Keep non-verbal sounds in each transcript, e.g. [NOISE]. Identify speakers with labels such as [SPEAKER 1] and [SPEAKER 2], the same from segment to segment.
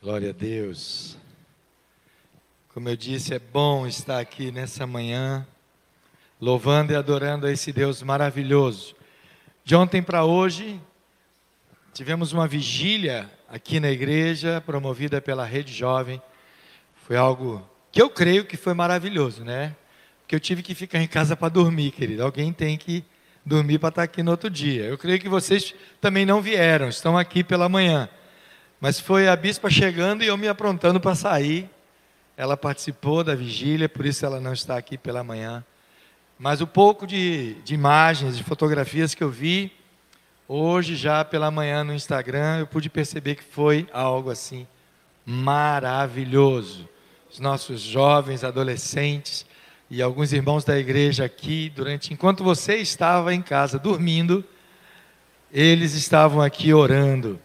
[SPEAKER 1] Glória a Deus. Como eu disse, é bom estar aqui nessa manhã, louvando e adorando a esse Deus maravilhoso. De ontem para hoje, tivemos uma vigília aqui na igreja, promovida pela Rede Jovem. Foi algo que eu creio que foi maravilhoso, né? Porque eu tive que ficar em casa para dormir, querido. Alguém tem que dormir para estar aqui no outro dia. Eu creio que vocês também não vieram, estão aqui pela manhã. Mas foi a bispa chegando e eu me aprontando para sair. Ela participou da vigília, por isso ela não está aqui pela manhã. Mas o pouco de, de imagens, de fotografias que eu vi, hoje já pela manhã no Instagram, eu pude perceber que foi algo assim maravilhoso. Os nossos jovens, adolescentes e alguns irmãos da igreja aqui, durante enquanto você estava em casa dormindo, eles estavam aqui orando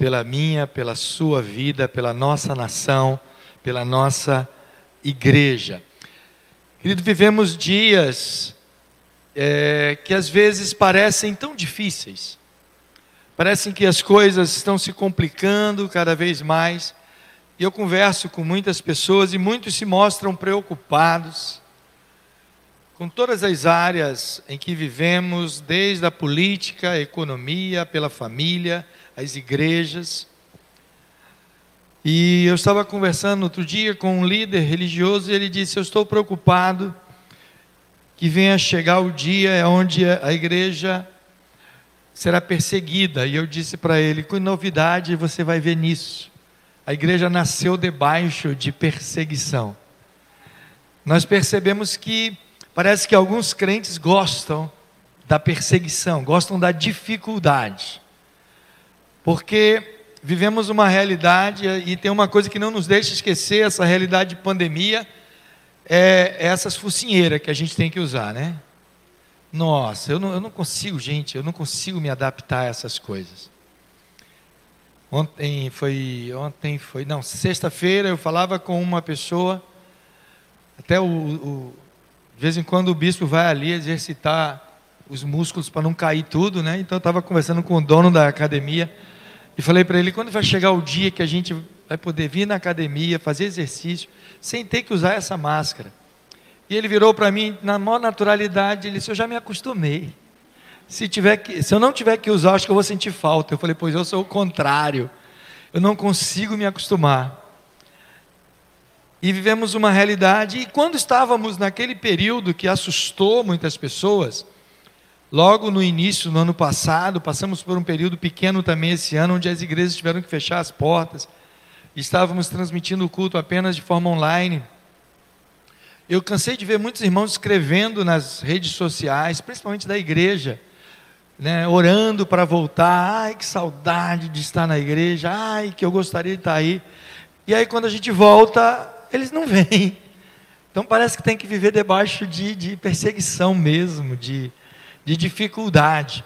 [SPEAKER 1] pela minha, pela sua vida, pela nossa nação, pela nossa igreja. Querido, vivemos dias é, que às vezes parecem tão difíceis, parecem que as coisas estão se complicando cada vez mais. E eu converso com muitas pessoas e muitos se mostram preocupados com todas as áreas em que vivemos, desde a política, a economia, pela família, as igrejas. E eu estava conversando outro dia com um líder religioso e ele disse: Eu estou preocupado que venha chegar o dia onde a igreja será perseguida. E eu disse para ele: Que novidade você vai ver nisso? A igreja nasceu debaixo de perseguição. Nós percebemos que parece que alguns crentes gostam da perseguição, gostam da dificuldade. Porque vivemos uma realidade e tem uma coisa que não nos deixa esquecer essa realidade de pandemia, é essas focinheiras que a gente tem que usar, né? Nossa, eu não, eu não consigo, gente, eu não consigo me adaptar a essas coisas. Ontem foi, ontem foi, não, sexta-feira eu falava com uma pessoa, até o, o, de vez em quando o bispo vai ali exercitar os músculos para não cair tudo, né? Então eu estava conversando com o dono da academia, e falei para ele: quando vai chegar o dia que a gente vai poder vir na academia, fazer exercício, sem ter que usar essa máscara? E ele virou para mim, na maior naturalidade, ele disse: Eu já me acostumei. Se, tiver que, se eu não tiver que usar, acho que eu vou sentir falta. Eu falei: Pois eu sou o contrário. Eu não consigo me acostumar. E vivemos uma realidade, e quando estávamos naquele período que assustou muitas pessoas, Logo no início, no ano passado, passamos por um período pequeno também esse ano, onde as igrejas tiveram que fechar as portas. Estávamos transmitindo o culto apenas de forma online. Eu cansei de ver muitos irmãos escrevendo nas redes sociais, principalmente da igreja, né, orando para voltar. Ai, que saudade de estar na igreja. Ai, que eu gostaria de estar aí. E aí, quando a gente volta, eles não [LAUGHS] vêm. Então, parece que tem que viver debaixo de, de perseguição mesmo, de de dificuldade.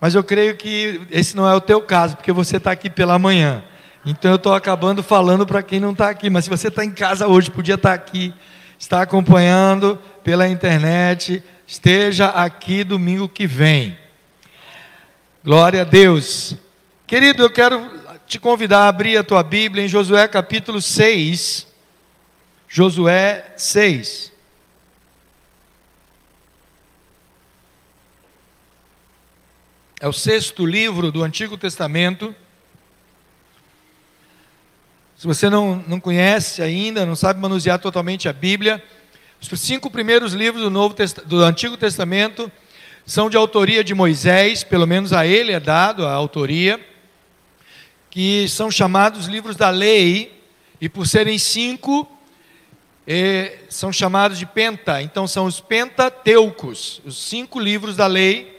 [SPEAKER 1] Mas eu creio que esse não é o teu caso, porque você está aqui pela manhã. Então eu estou acabando falando para quem não está aqui. Mas se você está em casa hoje, podia estar tá aqui, está acompanhando pela internet, esteja aqui domingo que vem. Glória a Deus. Querido, eu quero te convidar a abrir a tua Bíblia em Josué capítulo 6. Josué 6. É o sexto livro do Antigo Testamento. Se você não, não conhece ainda, não sabe manusear totalmente a Bíblia, os cinco primeiros livros do, Novo, do Antigo Testamento são de autoria de Moisés, pelo menos a ele é dado a autoria, que são chamados livros da lei, e por serem cinco, eh, são chamados de Penta, então são os Pentateucos, os cinco livros da lei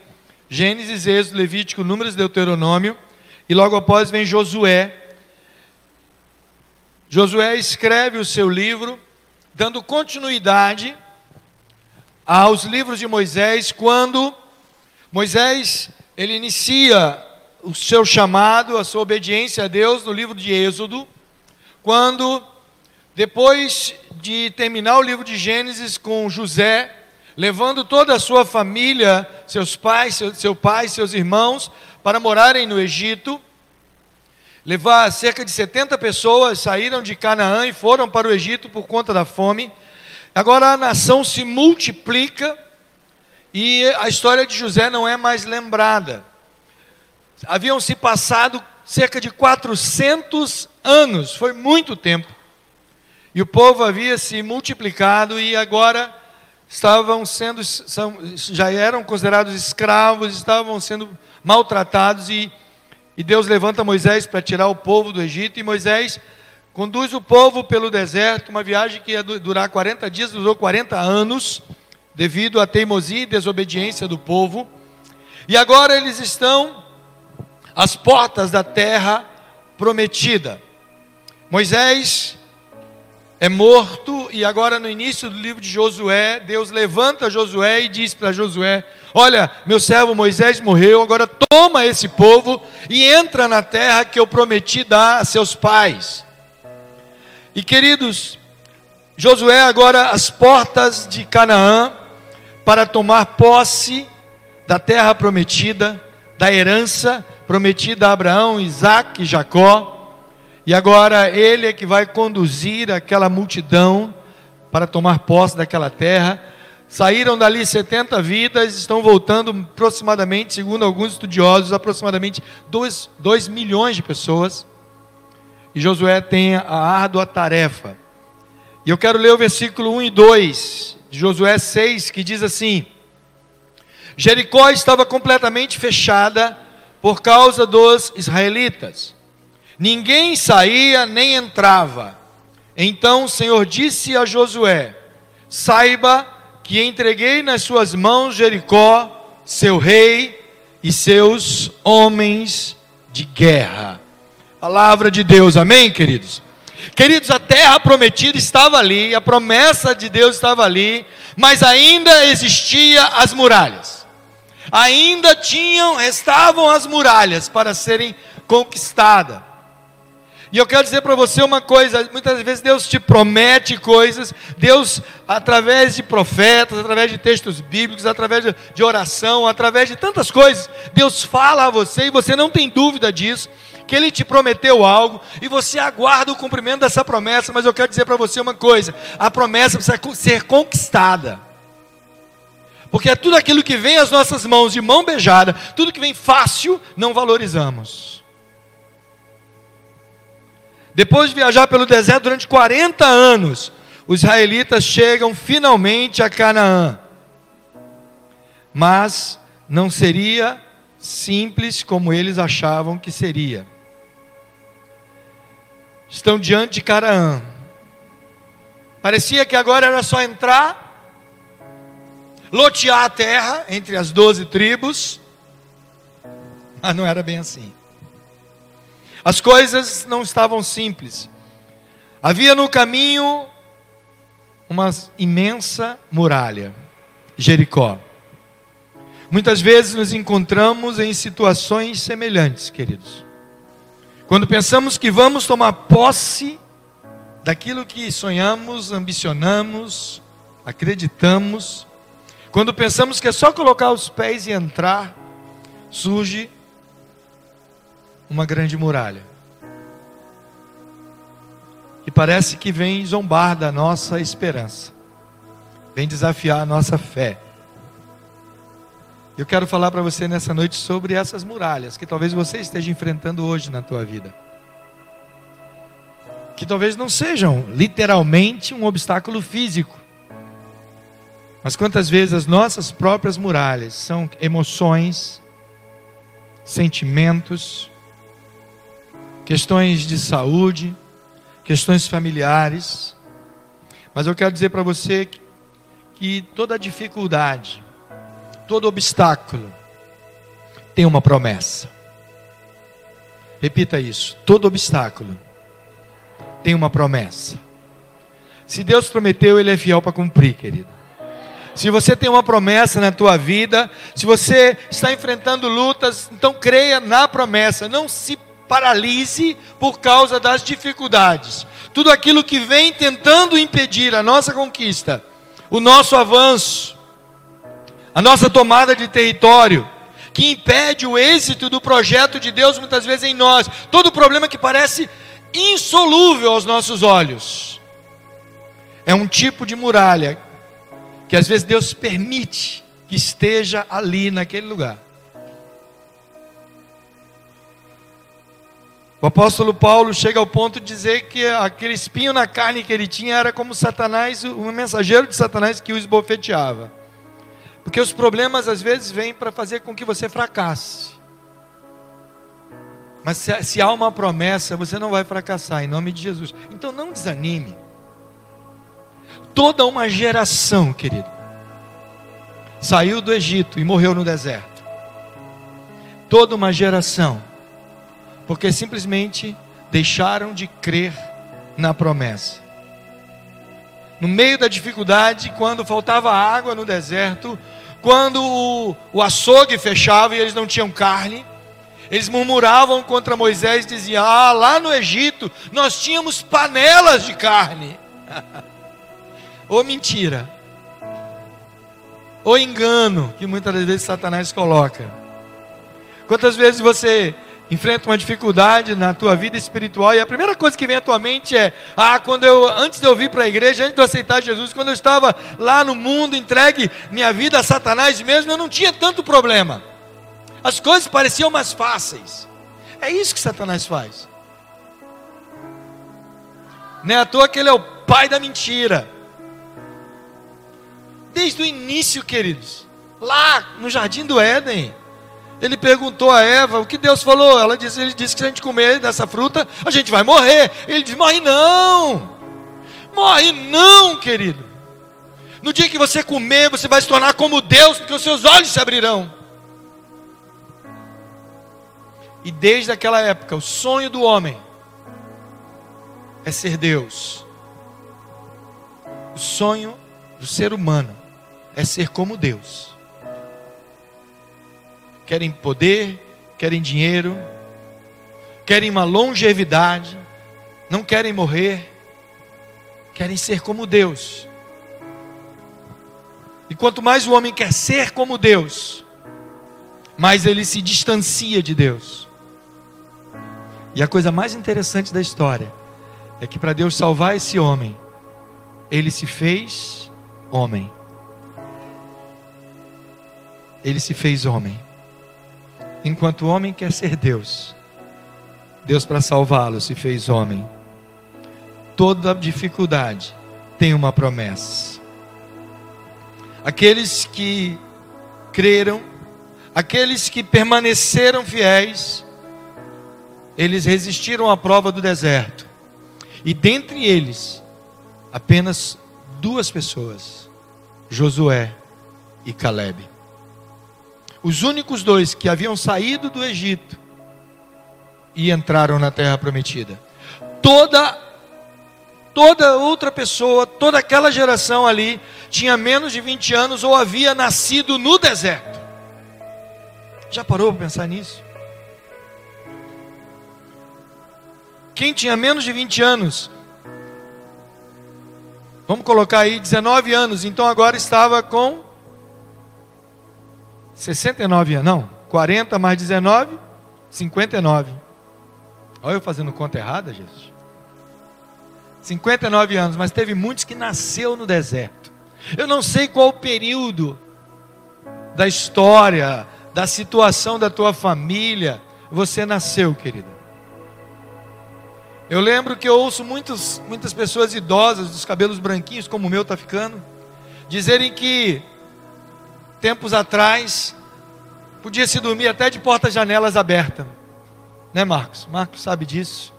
[SPEAKER 1] Gênesis, Êxodo, Levítico, Números, Deuteronômio, e logo após vem Josué. Josué escreve o seu livro, dando continuidade aos livros de Moisés, quando Moisés ele inicia o seu chamado, a sua obediência a Deus no livro de Êxodo, quando depois de terminar o livro de Gênesis com José, levando toda a sua família, seus pais, seu, seu pai, seus irmãos, para morarem no Egito. levar cerca de 70 pessoas, saíram de Canaã e foram para o Egito por conta da fome. Agora a nação se multiplica e a história de José não é mais lembrada. Haviam se passado cerca de 400 anos, foi muito tempo. E o povo havia se multiplicado e agora estavam sendo, são, já eram considerados escravos, estavam sendo maltratados e, e Deus levanta Moisés para tirar o povo do Egito e Moisés conduz o povo pelo deserto, uma viagem que ia durar 40 dias, durou 40 anos, devido à teimosia e desobediência do povo. E agora eles estão às portas da terra prometida. Moisés é morto, e agora no início do livro de Josué, Deus levanta Josué e diz para Josué: Olha, meu servo Moisés morreu, agora toma esse povo e entra na terra que eu prometi dar a seus pais. E queridos, Josué agora às portas de Canaã para tomar posse da terra prometida, da herança prometida a Abraão, Isaac e Jacó. E agora ele é que vai conduzir aquela multidão para tomar posse daquela terra. Saíram dali 70 vidas, estão voltando aproximadamente, segundo alguns estudiosos, aproximadamente 2, 2 milhões de pessoas. E Josué tem a árdua tarefa. E eu quero ler o versículo 1 e 2 de Josué 6, que diz assim: Jericó estava completamente fechada por causa dos israelitas. Ninguém saía nem entrava. Então o Senhor disse a Josué: Saiba que entreguei nas suas mãos Jericó, seu rei e seus homens de guerra. Palavra de Deus, amém, queridos? Queridos, a terra prometida estava ali, a promessa de Deus estava ali, mas ainda existia as muralhas. Ainda tinham, estavam as muralhas para serem conquistadas. E eu quero dizer para você uma coisa: muitas vezes Deus te promete coisas, Deus, através de profetas, através de textos bíblicos, através de oração, através de tantas coisas, Deus fala a você e você não tem dúvida disso, que Ele te prometeu algo e você aguarda o cumprimento dessa promessa. Mas eu quero dizer para você uma coisa: a promessa precisa ser conquistada. Porque é tudo aquilo que vem às nossas mãos de mão beijada, tudo que vem fácil, não valorizamos. Depois de viajar pelo deserto durante 40 anos, os israelitas chegam finalmente a Canaã. Mas não seria simples como eles achavam que seria. Estão diante de Canaã. Parecia que agora era só entrar, lotear a terra entre as doze tribos, mas não era bem assim. As coisas não estavam simples. Havia no caminho uma imensa muralha, Jericó. Muitas vezes nos encontramos em situações semelhantes, queridos. Quando pensamos que vamos tomar posse daquilo que sonhamos, ambicionamos, acreditamos, quando pensamos que é só colocar os pés e entrar, surge uma grande muralha. E parece que vem zombar da nossa esperança, vem desafiar a nossa fé. Eu quero falar para você nessa noite sobre essas muralhas que talvez você esteja enfrentando hoje na tua vida. Que talvez não sejam literalmente um obstáculo físico. Mas quantas vezes as nossas próprias muralhas são emoções, sentimentos, questões de saúde, questões familiares. Mas eu quero dizer para você que, toda dificuldade, todo obstáculo tem uma promessa. Repita isso: todo obstáculo tem uma promessa. Se Deus prometeu, Ele é fiel para cumprir, querido. Se você tem uma promessa na tua vida, se você está enfrentando lutas, então creia na promessa, não se paralise por causa das dificuldades. Tudo aquilo que vem tentando impedir a nossa conquista, o nosso avanço, a nossa tomada de território, que impede o êxito do projeto de Deus muitas vezes em nós. Todo problema que parece insolúvel aos nossos olhos. É um tipo de muralha que às vezes Deus permite que esteja ali naquele lugar. O apóstolo Paulo chega ao ponto de dizer que aquele espinho na carne que ele tinha era como Satanás, um mensageiro de Satanás que o esbofeteava. Porque os problemas às vezes vêm para fazer com que você fracasse. Mas se, se, há uma promessa, você não vai fracassar, em nome de Jesus. Então não desanime. Toda uma geração, querido, saiu do Egito e morreu no deserto. Toda uma geração, porque simplesmente deixaram de crer na promessa. No meio da dificuldade, quando faltava água no deserto, quando o, o açougue fechava e eles não tinham carne, eles murmuravam contra Moisés e diziam: Ah, lá no Egito nós tínhamos panelas de carne. [LAUGHS] Ou mentira. Ou engano, que muitas vezes Satanás coloca. Quantas vezes você enfrenta uma dificuldade na tua vida espiritual e a primeira coisa que vem à tua mente é: ah, quando eu antes de eu vir para a igreja, antes de eu aceitar Jesus, quando eu estava lá no mundo entregue minha vida a Satanás mesmo, eu não tinha tanto problema. As coisas pareciam mais fáceis. É isso que Satanás faz. Não é à toa que ele é o pai da mentira. Desde o início, queridos, lá no jardim do Éden, ele perguntou a Eva o que Deus falou. Ela disse, ele disse que se a gente comer dessa fruta, a gente vai morrer. Ele disse: morre não, morre não, querido. No dia que você comer, você vai se tornar como Deus, porque os seus olhos se abrirão. E desde aquela época, o sonho do homem é ser Deus. O sonho do ser humano é ser como Deus. Querem poder, querem dinheiro, querem uma longevidade, não querem morrer, querem ser como Deus. E quanto mais o homem quer ser como Deus, mais ele se distancia de Deus. E a coisa mais interessante da história é que para Deus salvar esse homem, ele se fez homem. Ele se fez homem. Enquanto o homem quer ser Deus, Deus para salvá-lo se fez homem. Toda dificuldade tem uma promessa. Aqueles que creram, aqueles que permaneceram fiéis, eles resistiram à prova do deserto. E dentre eles, apenas duas pessoas, Josué e Caleb. Os únicos dois que haviam saído do Egito e entraram na terra prometida. Toda toda outra pessoa, toda aquela geração ali tinha menos de 20 anos ou havia nascido no deserto. Já parou para pensar nisso? Quem tinha menos de 20 anos, vamos colocar aí 19 anos, então agora estava com 69 anos, não, 40 mais 19, 59. Olha eu fazendo conta errada, Jesus. 59 anos, mas teve muitos que nasceu no deserto. Eu não sei qual o período da história, da situação da tua família, você nasceu, querida. Eu lembro que eu ouço muitos, muitas pessoas idosas, dos cabelos branquinhos, como o meu está ficando, dizerem que tempos atrás podia se dormir até de portas-janelas abertas. Né, Marcos? Marcos sabe disso.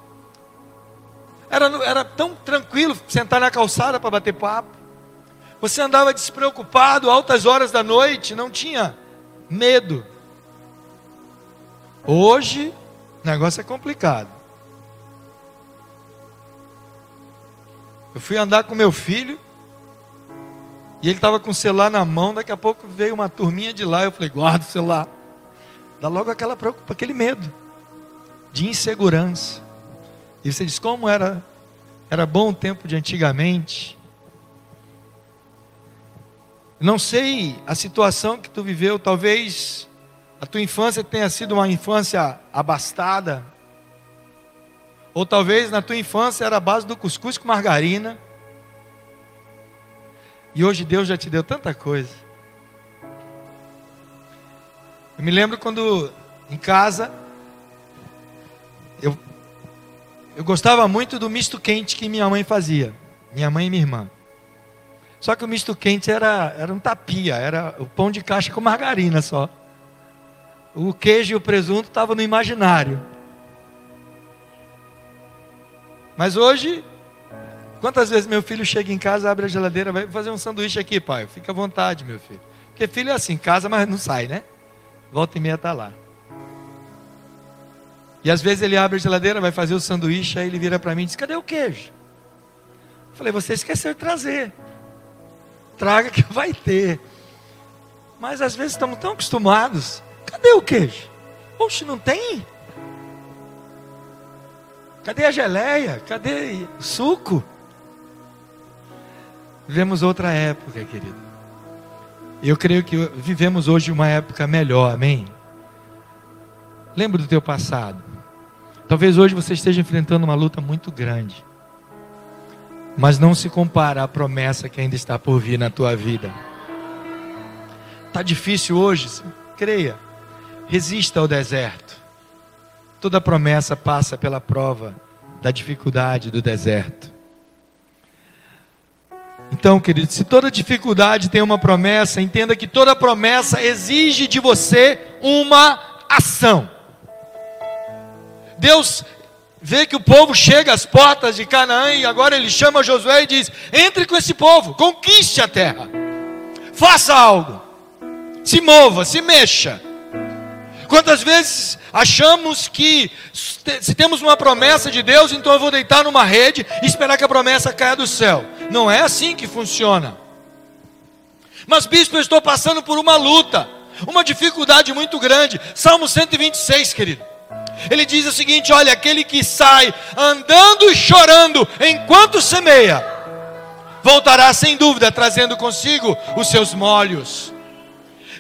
[SPEAKER 1] Era, era tão tranquilo sentar na calçada para bater papo. Você andava despreocupado, altas horas da noite, não tinha medo. Hoje, o negócio é complicado. Eu fui andar com meu filho, e ele estava com o celular na mão, daqui a pouco veio uma turminha de lá, eu falei, guarda o celular. Dá logo aquela preocupação, aquele medo de insegurança. E você diz, como era, era bom o tempo de antigamente. Não sei a situação que tu viveu, talvez a tua infância tenha sido uma infância abastada, ou talvez na tua infância era a base do cuscuz com margarina, e hoje Deus já te deu tanta coisa. Eu me lembro quando em casa eu, eu gostava muito do misto quente que minha mãe fazia, minha mãe e minha irmã. Só que o misto quente era, era um tapia, era o pão de caixa com margarina só. O queijo e o presunto estavam no imaginário. Mas hoje, quantas vezes meu filho chega em casa, abre a geladeira, vai fazer um sanduíche aqui, pai? Fica à vontade, meu filho. Porque filho é assim, casa, mas não sai, né? Volta e meia está lá. E às vezes ele abre a geladeira, vai fazer o sanduíche, aí ele vira para mim e diz: Cadê o queijo? Eu falei: Você esqueceu de trazer traga que [LAUGHS] vai ter. Mas às vezes estamos tão acostumados. Cadê o queijo? Oxe, não tem? Cadê a geleia? Cadê o suco? Vivemos outra época, querido. Eu creio que vivemos hoje uma época melhor, amém? Lembra do teu passado. Talvez hoje você esteja enfrentando uma luta muito grande mas não se compara à promessa que ainda está por vir na tua vida. Está difícil hoje? Creia, resista ao deserto. Toda promessa passa pela prova da dificuldade do deserto. Então, querido, se toda dificuldade tem uma promessa, entenda que toda promessa exige de você uma ação. Deus vê que o povo chega às portas de Canaã e agora ele chama Josué e diz: entre com esse povo, conquiste a terra, faça algo, se mova, se mexa. Quantas vezes achamos que se temos uma promessa de Deus, então eu vou deitar numa rede e esperar que a promessa caia do céu? Não é assim que funciona. Mas, bispo, eu estou passando por uma luta, uma dificuldade muito grande. Salmo 126, querido. Ele diz o seguinte: olha, aquele que sai andando e chorando enquanto semeia, voltará sem dúvida, trazendo consigo os seus molhos.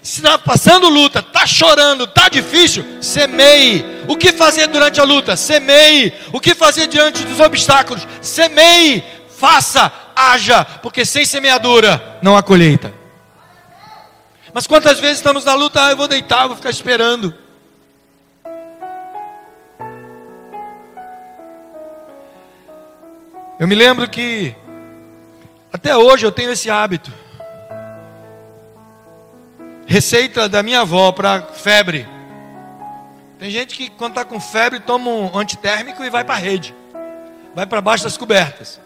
[SPEAKER 1] Se está passando luta, está chorando, está difícil, semeie. O que fazer durante a luta? Semeie. O que fazer diante dos obstáculos? Semeie. Faça, haja, porque sem semeadura não há colheita. Mas quantas vezes estamos na luta, ah, eu vou deitar, vou ficar esperando. Eu me lembro que até hoje eu tenho esse hábito. Receita da minha avó para febre. Tem gente que quando está com febre toma um antitérmico e vai para a rede. Vai para baixo das cobertas.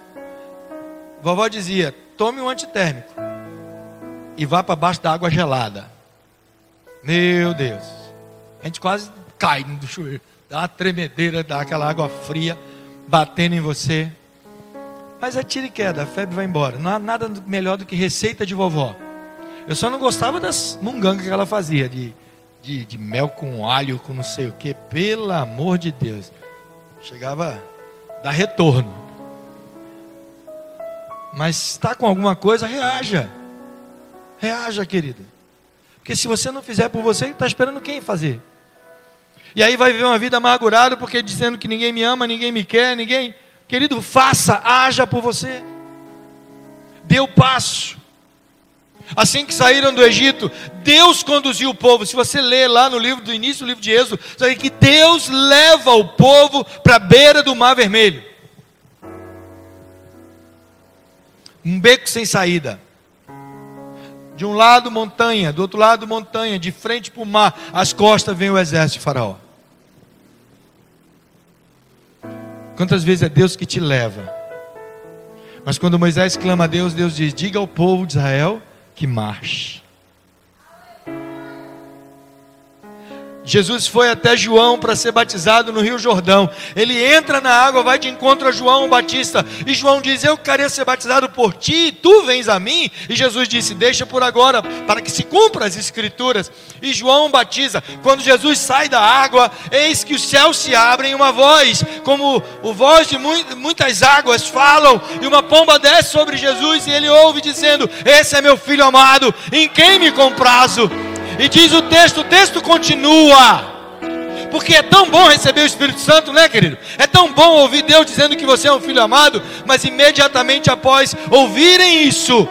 [SPEAKER 1] Vovó dizia: tome um antitérmico e vá para baixo da água gelada. Meu Deus. A gente quase cai do chuveiro. Dá uma tremedeira, aquela água fria batendo em você. Mas tira e queda, a febre vai embora. Não há nada melhor do que receita de vovó. Eu só não gostava das mungangas que ela fazia, de, de, de mel com alho, com não sei o que. Pelo amor de Deus. Chegava a dar retorno. Mas está com alguma coisa, reaja. Reaja, querido. Porque se você não fizer por você, está esperando quem fazer? E aí vai viver uma vida amargurada porque dizendo que ninguém me ama, ninguém me quer, ninguém. Querido, faça, haja por você. Dê o passo. Assim que saíram do Egito, Deus conduziu o povo. Se você ler lá no livro do início do livro de Êxodo, vai que Deus leva o povo para a beira do Mar Vermelho. Um beco sem saída. De um lado montanha, do outro lado montanha, de frente para o mar, as costas vem o exército de Faraó. Quantas vezes é Deus que te leva? Mas quando Moisés clama a Deus, Deus diz: Diga ao povo de Israel que marche. Jesus foi até João para ser batizado no Rio Jordão. Ele entra na água, vai de encontro a João Batista. E João diz: Eu queria ser batizado por ti, e tu vens a mim. E Jesus disse: Deixa por agora, para que se cumpra as Escrituras. E João batiza. Quando Jesus sai da água, eis que os céus se abrem, uma voz, como o voz de muitas águas, falam. E uma pomba desce sobre Jesus, e ele ouve dizendo: Esse é meu filho amado, em quem me comprazo. E diz o texto, o texto continua. Porque é tão bom receber o Espírito Santo, né, querido? É tão bom ouvir Deus dizendo que você é um filho amado, mas imediatamente após ouvirem isso,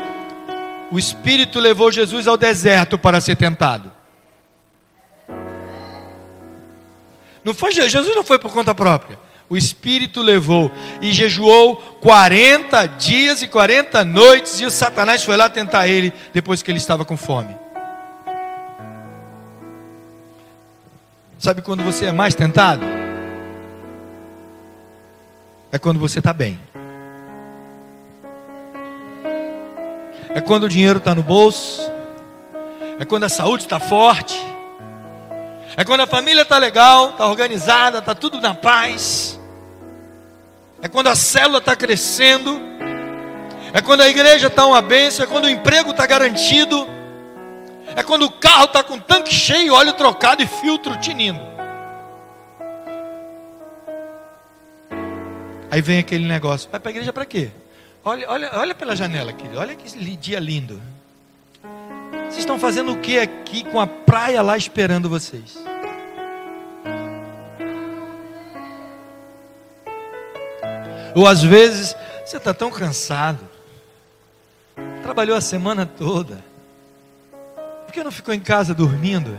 [SPEAKER 1] o Espírito levou Jesus ao deserto para ser tentado. Não foi Jesus não foi por conta própria. O Espírito levou e jejuou 40 dias e 40 noites e o Satanás foi lá tentar ele depois que ele estava com fome. Sabe quando você é mais tentado? É quando você está bem. É quando o dinheiro está no bolso. É quando a saúde está forte. É quando a família está legal, está organizada, está tudo na paz. É quando a célula está crescendo. É quando a igreja está uma bênção. É quando o emprego está garantido. É quando o carro está com tanque cheio, óleo trocado e filtro tinindo. Aí vem aquele negócio: vai para a igreja para quê? Olha, olha, olha pela janela aqui, olha que dia lindo. Vocês estão fazendo o que aqui com a praia lá esperando vocês? Ou às vezes você está tão cansado, trabalhou a semana toda, por que não ficou em casa dormindo?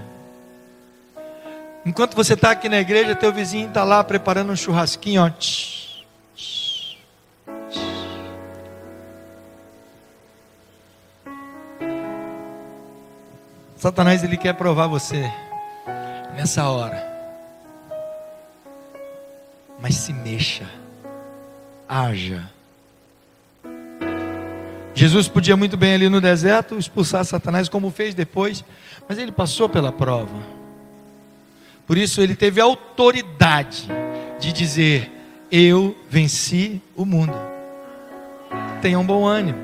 [SPEAKER 1] Enquanto você está aqui na igreja, teu vizinho está lá preparando um churrasquinho, ó. Satanás ele quer provar você nessa hora. Mas se mexa, haja. Jesus podia muito bem ali no deserto expulsar Satanás, como fez depois, mas ele passou pela prova. Por isso ele teve autoridade de dizer: Eu venci o mundo. Tenha um bom ânimo.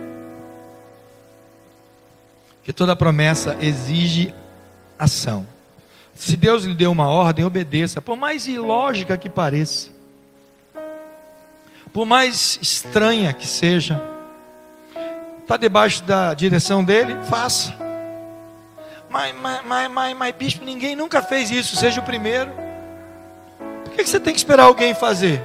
[SPEAKER 1] Que toda promessa exige ação. Se Deus lhe deu uma ordem, obedeça, por mais ilógica que pareça, por mais estranha que seja está debaixo da direção dele, faça. Mas, mas, mas, mas, mas, bispo, ninguém nunca fez isso, seja o primeiro. Por que você tem que esperar alguém fazer?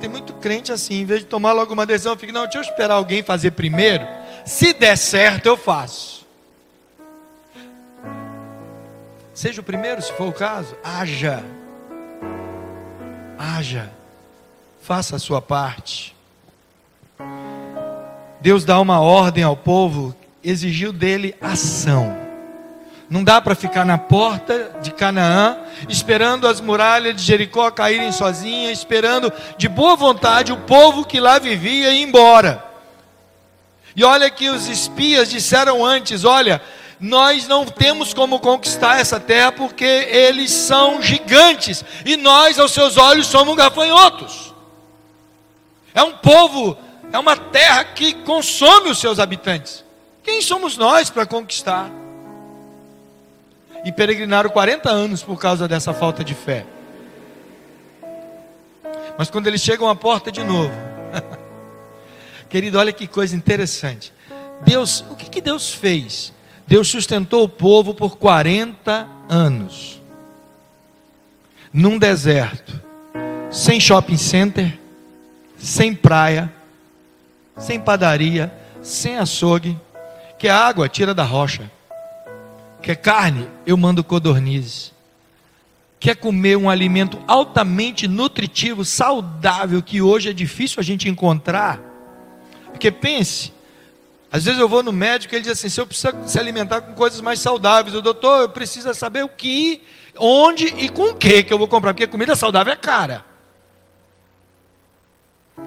[SPEAKER 1] Tem muito crente assim, em vez de tomar logo uma decisão, fica, não, deixa eu esperar alguém fazer primeiro. Se der certo, eu faço. Seja o primeiro, se for o caso, haja. Haja. Faça a sua parte. Deus dá uma ordem ao povo, exigiu dele ação. Não dá para ficar na porta de Canaã, esperando as muralhas de Jericó caírem sozinhas, esperando de boa vontade o povo que lá vivia ir embora. E olha que os espias disseram antes: olha, nós não temos como conquistar essa terra porque eles são gigantes e nós, aos seus olhos, somos gafanhotos. É um povo é uma terra que consome os seus habitantes. Quem somos nós para conquistar? E peregrinaram 40 anos por causa dessa falta de fé. Mas quando eles chegam à porta de novo, [LAUGHS] querido, olha que coisa interessante. Deus, o que, que Deus fez? Deus sustentou o povo por 40 anos, num deserto, sem shopping center, sem praia, sem padaria, sem açougue, que água tira da rocha, que carne eu mando codornizes, quer comer um alimento altamente nutritivo, saudável, que hoje é difícil a gente encontrar, porque pense, às vezes eu vou no médico e ele diz assim: se eu preciso se alimentar com coisas mais saudáveis, o doutor, eu preciso saber o que, onde e com o que que eu vou comprar, porque comida saudável é cara.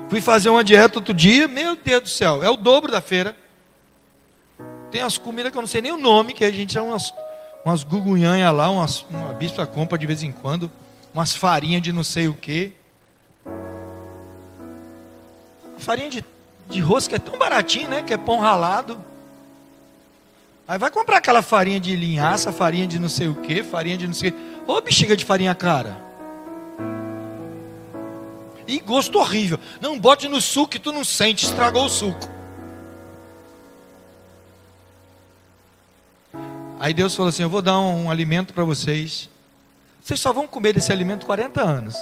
[SPEAKER 1] Fui fazer uma dieta outro dia, meu Deus do céu, é o dobro da feira. Tem as comidas que eu não sei nem o nome, que a gente chama umas, umas gugunhanhas lá, umas, uma bispa compra de vez em quando, umas farinhas de não sei o que. Farinha de, de rosca é tão baratinho, né? Que é pão ralado. Aí vai comprar aquela farinha de linhaça, farinha de não sei o que, farinha de não sei o que. Ô bexiga de farinha cara. E gosto horrível. Não bote no suco que tu não sente, estragou o suco. Aí Deus falou assim: Eu vou dar um, um alimento para vocês. Vocês só vão comer desse alimento 40 anos.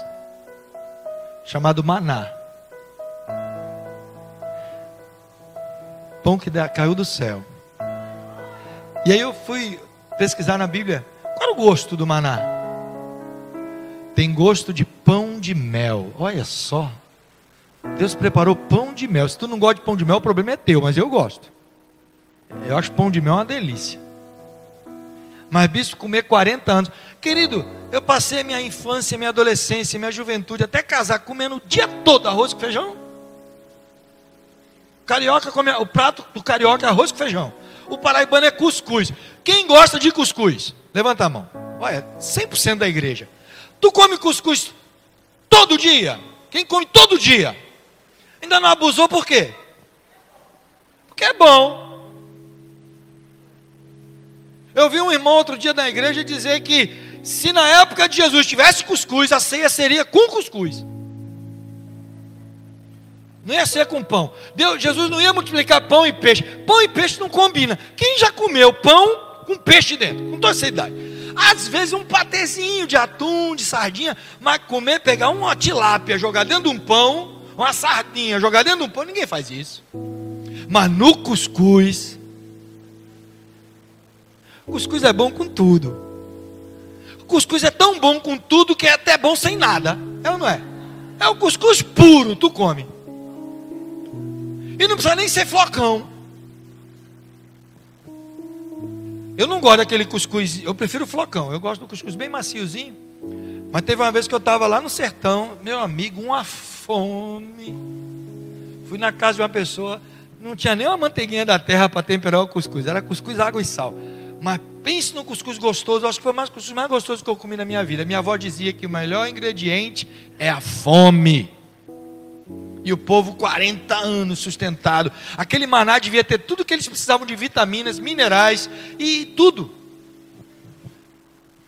[SPEAKER 1] Chamado maná. Pão que caiu do céu. E aí eu fui pesquisar na Bíblia. Qual é o gosto do maná? Tem gosto de pão de mel. Olha só. Deus preparou pão de mel. Se tu não gosta de pão de mel, o problema é teu, mas eu gosto. Eu acho pão de mel uma delícia. Mas bispo, comer 40 anos. Querido, eu passei minha infância, minha adolescência, minha juventude, até casar, comendo o dia todo arroz com feijão. Carioca come, o prato do carioca é arroz com feijão. O paraibano é cuscuz. Quem gosta de cuscuz? Levanta a mão. Olha, 100% da igreja. Tu come cuscuz todo dia? Quem come todo dia? Ainda não abusou por quê? Porque é bom. Eu vi um irmão outro dia na igreja dizer que se na época de Jesus tivesse cuscuz, a ceia seria com cuscuz. Não ia ser com pão. Deus, Jesus não ia multiplicar pão e peixe. Pão e peixe não combina. Quem já comeu pão com peixe dentro? Com toda essa idade. Às vezes um patezinho de atum, de sardinha, mas comer, pegar uma tilápia, jogar dentro de um pão, uma sardinha, jogar dentro de um pão, ninguém faz isso. Mas no cuscuz, cuscuz é bom com tudo. Cuscuz é tão bom com tudo que é até bom sem nada. É ou não é? É o cuscuz puro, tu come. E não precisa nem ser flocão. Eu não gosto daquele cuscuz, eu prefiro flocão. Eu gosto do cuscuz bem maciozinho. Mas teve uma vez que eu estava lá no sertão, meu amigo, uma fome. Fui na casa de uma pessoa, não tinha nem uma manteiguinha da terra para temperar o cuscuz, era cuscuz, água e sal. Mas pense no cuscuz gostoso, acho que foi mais o cuscuz mais gostoso que eu comi na minha vida. Minha avó dizia que o melhor ingrediente é a fome. E o povo 40 anos sustentado. Aquele maná devia ter tudo que eles precisavam de vitaminas, minerais e tudo.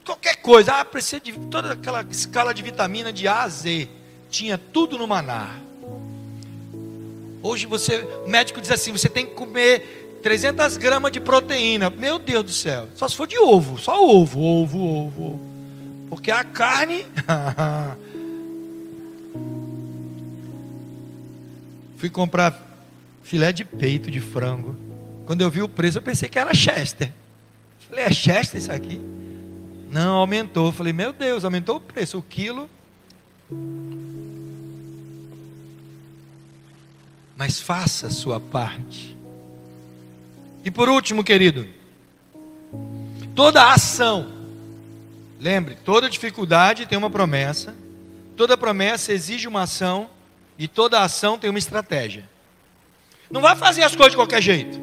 [SPEAKER 1] Qualquer coisa, ah, precisa de toda aquela escala de vitamina de A a Z. Tinha tudo no maná. Hoje você, o médico diz assim, você tem que comer 300 gramas de proteína. Meu Deus do céu, só se for de ovo, só ovo, ovo, ovo. ovo. Porque a carne [LAUGHS] Fui comprar filé de peito de frango. Quando eu vi o preço, eu pensei que era Chester. Falei, é Chester isso aqui? Não, aumentou. Falei, meu Deus, aumentou o preço. O quilo. Mas faça a sua parte. E por último, querido, toda ação, lembre, toda dificuldade tem uma promessa, toda promessa exige uma ação e toda ação tem uma estratégia. Não vai fazer as coisas de qualquer jeito.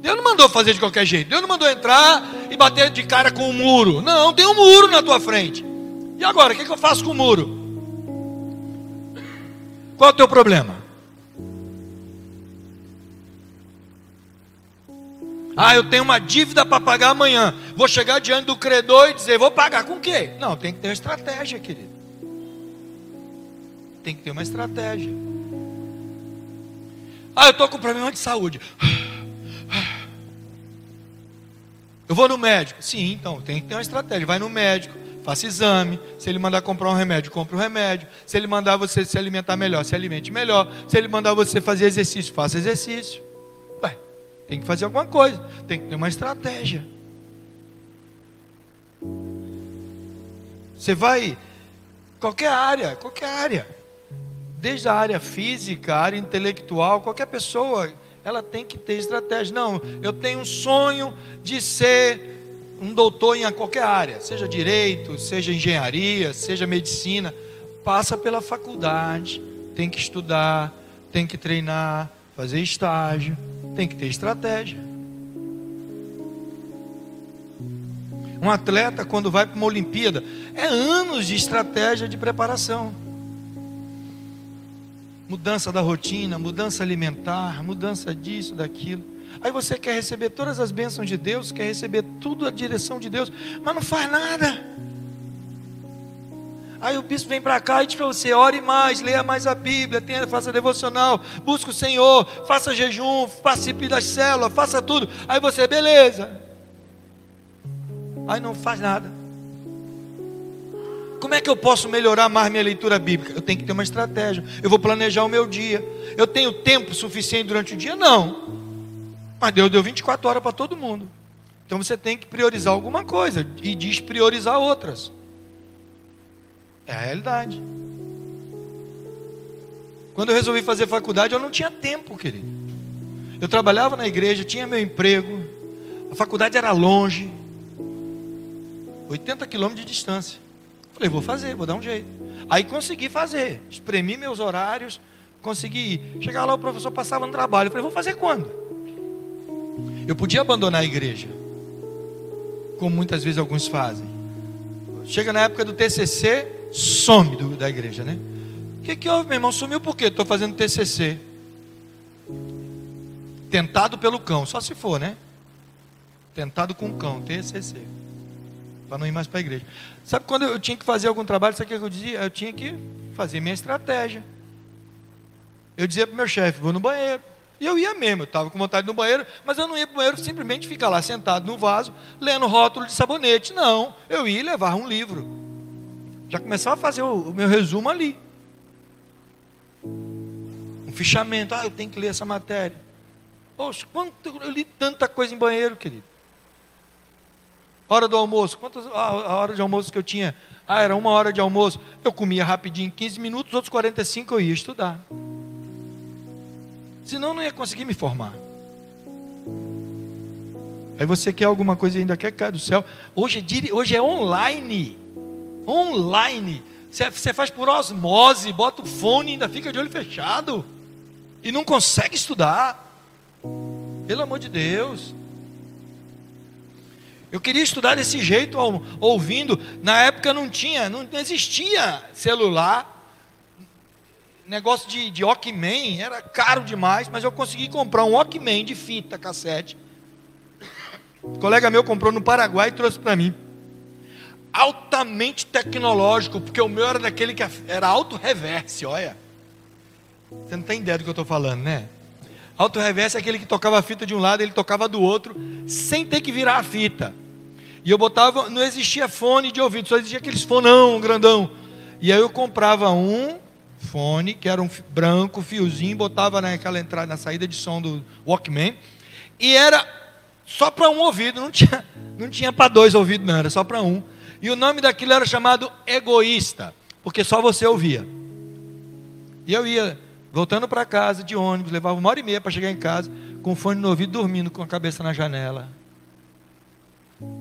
[SPEAKER 1] Deus não mandou fazer de qualquer jeito. Deus não mandou entrar e bater de cara com um muro. Não, tem um muro na tua frente. E agora, o que, que eu faço com o muro? Qual é o teu problema? Ah, eu tenho uma dívida para pagar amanhã. Vou chegar diante do credor e dizer, vou pagar com o quê? Não, tem que ter uma estratégia, querido tem que ter uma estratégia. Ah, eu estou com problema de saúde. Eu vou no médico. Sim, então tem que ter uma estratégia. Vai no médico, faça exame. Se ele mandar comprar um remédio, compre o um remédio. Se ele mandar você se alimentar melhor, se alimente melhor. Se ele mandar você fazer exercício, faça exercício. Ué, tem que fazer alguma coisa. Tem que ter uma estratégia. Você vai, qualquer área, qualquer área desde a área física, a área intelectual, qualquer pessoa, ela tem que ter estratégia. Não, eu tenho um sonho de ser um doutor em qualquer área, seja direito, seja engenharia, seja medicina. Passa pela faculdade, tem que estudar, tem que treinar, fazer estágio, tem que ter estratégia. Um atleta, quando vai para uma Olimpíada, é anos de estratégia de preparação mudança da rotina, mudança alimentar, mudança disso, daquilo. Aí você quer receber todas as bênçãos de Deus, quer receber tudo a direção de Deus, mas não faz nada. Aí o bispo vem para cá e diz para você: ore mais, leia mais a Bíblia, tenha, faça devocional, busque o Senhor, faça jejum, participe das células, faça tudo. Aí você, beleza. Aí não faz nada. Como é que eu posso melhorar mais minha leitura bíblica? Eu tenho que ter uma estratégia. Eu vou planejar o meu dia. Eu tenho tempo suficiente durante o dia? Não. Mas Deus deu 24 horas para todo mundo. Então você tem que priorizar alguma coisa e despriorizar outras. É a realidade. Quando eu resolvi fazer faculdade, eu não tinha tempo, querido. Eu trabalhava na igreja, tinha meu emprego, a faculdade era longe, 80 quilômetros de distância. Falei, vou fazer, vou dar um jeito. Aí consegui fazer, espremi meus horários, consegui ir. Chegar lá, o professor passava no trabalho. Falei, vou fazer quando? Eu podia abandonar a igreja, como muitas vezes alguns fazem. Chega na época do TCC, some do, da igreja, né? O que, que houve, meu irmão? Sumiu por quê? Estou fazendo TCC. Tentado pelo cão, só se for, né? Tentado com cão, TCC. Para não ir mais para a igreja. Sabe quando eu tinha que fazer algum trabalho, sabe o que eu dizia? Eu tinha que fazer minha estratégia. Eu dizia para o meu chefe, vou no banheiro. E eu ia mesmo, eu estava com vontade no banheiro, mas eu não ia para o banheiro simplesmente ficar lá sentado no vaso, lendo rótulo de sabonete. Não, eu ia levar um livro. Já começava a fazer o, o meu resumo ali. Um fichamento, ah, eu tenho que ler essa matéria. Poxa, quanto eu li tanta coisa em banheiro, querido. Hora do almoço, quantas a, hora de almoço que eu tinha? Ah, era uma hora de almoço. Eu comia rapidinho, 15 minutos, outros 45 eu ia estudar. Senão eu não ia conseguir me formar. Aí você quer alguma coisa e ainda quer cair do céu. Hoje é, hoje é online. Online. Você faz por osmose, bota o fone e ainda fica de olho fechado. E não consegue estudar. Pelo amor de Deus. Eu queria estudar desse jeito, ouvindo. Na época não tinha, não existia celular. Negócio de, de Walkman era caro demais, mas eu consegui comprar um Walkman de fita cassete. Um colega meu comprou no Paraguai e trouxe para mim. Altamente tecnológico, porque o meu era daquele que era auto-reverse, olha. Você não tem ideia do que eu estou falando, né? Auto reverse é aquele que tocava a fita de um lado, ele tocava do outro, sem ter que virar a fita. E eu botava, não existia fone de ouvido, só existia aqueles fonão grandão. E aí eu comprava um fone, que era um branco, fiozinho, botava naquela entrada, na saída de som do Walkman, e era só para um ouvido, não tinha, não tinha para dois ouvidos, não, era só para um. E o nome daquilo era chamado egoísta, porque só você ouvia. E eu ia Voltando para casa de ônibus, levava uma hora e meia para chegar em casa, com o fone no ouvido, dormindo com a cabeça na janela,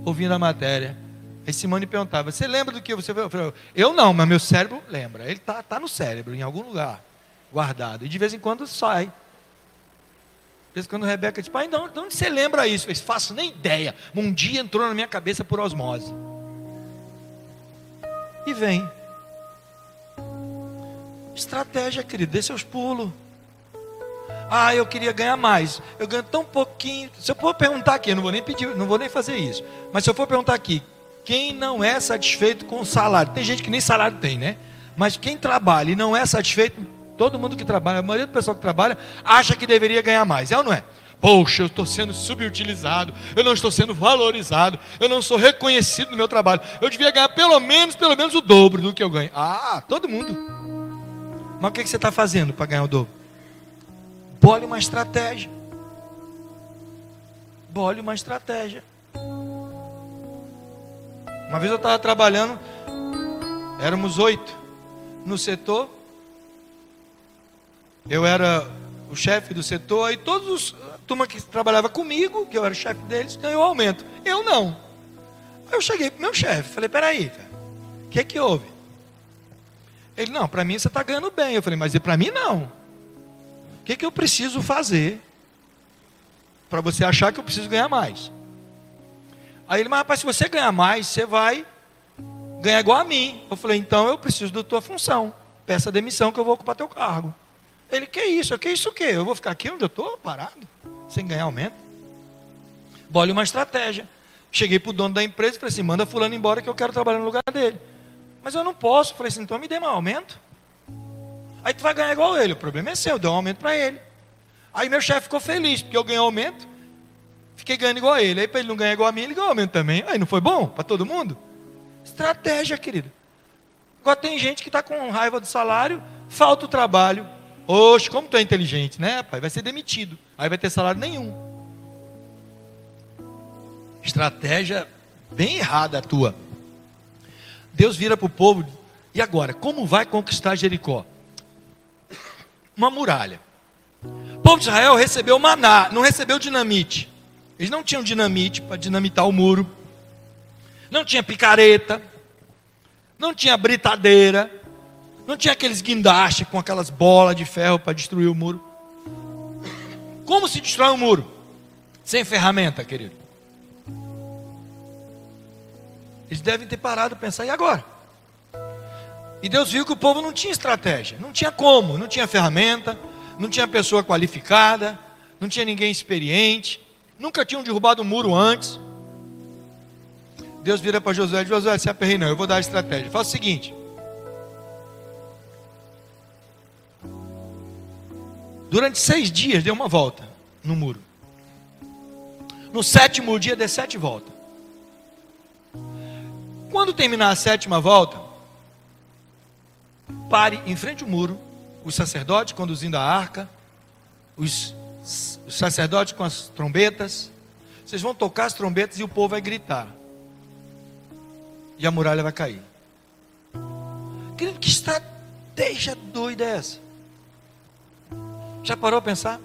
[SPEAKER 1] ouvindo a matéria. Aí Simone perguntava: Você lembra do que você Eu falei, Eu não, mas meu cérebro lembra. Ele está tá no cérebro, em algum lugar, guardado. E de vez em quando sai. De vez em quando a Rebeca diz: Pai, de onde você lembra isso? Eu faço nem ideia. Um dia entrou na minha cabeça por osmose. E vem. Estratégia, querido, dê seus pulos. Ah, eu queria ganhar mais. Eu ganho tão pouquinho. Se eu for perguntar aqui, eu não vou nem pedir, não vou nem fazer isso. Mas se eu for perguntar aqui, quem não é satisfeito com o salário? Tem gente que nem salário tem, né? Mas quem trabalha e não é satisfeito, todo mundo que trabalha, a maioria do pessoal que trabalha, acha que deveria ganhar mais. É ou não é? Poxa, eu estou sendo subutilizado, eu não estou sendo valorizado, eu não sou reconhecido no meu trabalho. Eu devia ganhar pelo menos, pelo menos o dobro do que eu ganho. Ah, todo mundo. Mas o que você está fazendo para ganhar o dobro? Bole uma estratégia. Bole uma estratégia. Uma vez eu estava trabalhando, éramos oito no setor. Eu era o chefe do setor e todos os a turma que trabalhava comigo, que eu era o chefe deles, ganhou aumento. Eu não. Aí eu cheguei para meu chefe, falei: peraí, o que é que houve? Ele, não, para mim você está ganhando bem. Eu falei, mas e para mim não. O que, que eu preciso fazer para você achar que eu preciso ganhar mais? Aí ele, mas rapaz, se você ganhar mais, você vai ganhar igual a mim. Eu falei, então eu preciso da tua função. Peça demissão que eu vou ocupar teu cargo. Ele, que isso? Que isso o quê? Eu vou ficar aqui onde eu estou, parado, sem ganhar aumento? Bole uma estratégia. Cheguei para o dono da empresa e falei assim, manda fulano embora que eu quero trabalhar no lugar dele. Mas eu não posso. Falei assim, então me dê um aumento. Aí tu vai ganhar igual ele. O problema é seu, deu um aumento para ele. Aí meu chefe ficou feliz, porque eu ganhei aumento. fiquei ganhando igual a ele. Aí para ele não ganhar igual a mim, ele ganhou mesmo também. Aí não foi bom para todo mundo? Estratégia, querido. Agora tem gente que está com raiva do salário, falta o trabalho. Oxe, como tu é inteligente, né, pai? Vai ser demitido. Aí vai ter salário nenhum. Estratégia bem errada a tua. Deus vira para o povo, e agora? Como vai conquistar Jericó? Uma muralha. O povo de Israel recebeu maná, não recebeu dinamite. Eles não tinham dinamite para dinamitar o muro. Não tinha picareta. Não tinha britadeira. Não tinha aqueles guindastes com aquelas bolas de ferro para destruir o muro. Como se destrói um muro? Sem ferramenta, querido. Eles devem ter parado para pensar, e agora? E Deus viu que o povo não tinha estratégia, não tinha como, não tinha ferramenta, não tinha pessoa qualificada, não tinha ninguém experiente, nunca tinham derrubado um muro antes. Deus vira para Josué e diz: Josué, se aperrei não, eu vou dar a estratégia. Faz o seguinte: durante seis dias dê uma volta no muro. No sétimo dia dê sete voltas. Quando terminar a sétima volta, pare em frente ao muro, os sacerdotes conduzindo a arca, os, os sacerdotes com as trombetas. Vocês vão tocar as trombetas e o povo vai gritar e a muralha vai cair. Querido, que estratégia doida é essa? Já parou a pensar?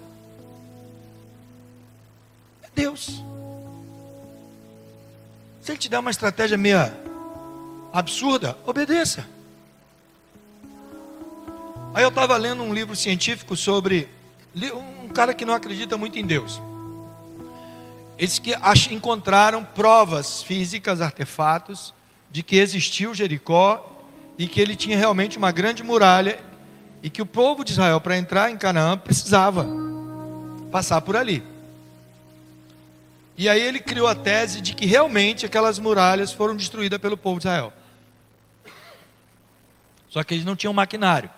[SPEAKER 1] É Deus. Se Ele te der uma estratégia meia absurda, obedeça. Aí eu estava lendo um livro científico sobre um cara que não acredita muito em Deus. Eles que encontraram provas físicas, artefatos, de que existiu Jericó e que ele tinha realmente uma grande muralha e que o povo de Israel, para entrar em Canaã, precisava passar por ali. E aí ele criou a tese de que realmente aquelas muralhas foram destruídas pelo povo de Israel. Só que eles não tinham maquinário.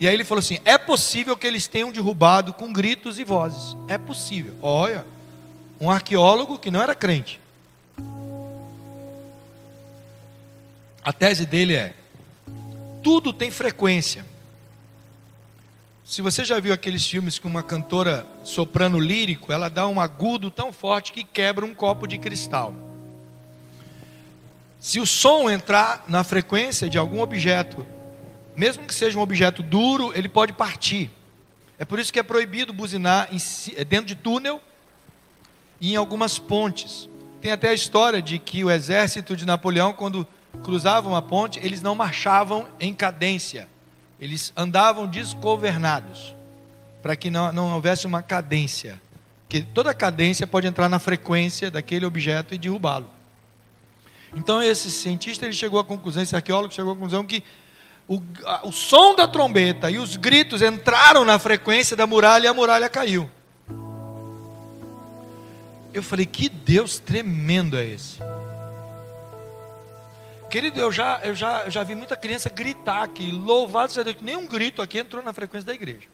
[SPEAKER 1] E aí ele falou assim: é possível que eles tenham derrubado com gritos e vozes. É possível. Olha, um arqueólogo que não era crente. A tese dele é: tudo tem frequência. Se você já viu aqueles filmes com uma cantora soprano lírico, ela dá um agudo tão forte que quebra um copo de cristal. Se o som entrar na frequência de algum objeto, mesmo que seja um objeto duro, ele pode partir. É por isso que é proibido buzinar é dentro de túnel e em algumas pontes. Tem até a história de que o exército de Napoleão, quando cruzavam a ponte, eles não marchavam em cadência, eles andavam desgovernados, para que não, não houvesse uma cadência, que toda cadência pode entrar na frequência daquele objeto e derrubá-lo. Então esse cientista ele chegou à conclusão, esse arqueólogo chegou à conclusão que o, a, o som da trombeta e os gritos entraram na frequência da muralha e a muralha caiu. Eu falei, que Deus tremendo é esse? Querido, eu já, eu já, eu já vi muita criança gritar aqui, louvado seja Deus, nenhum grito aqui entrou na frequência da igreja.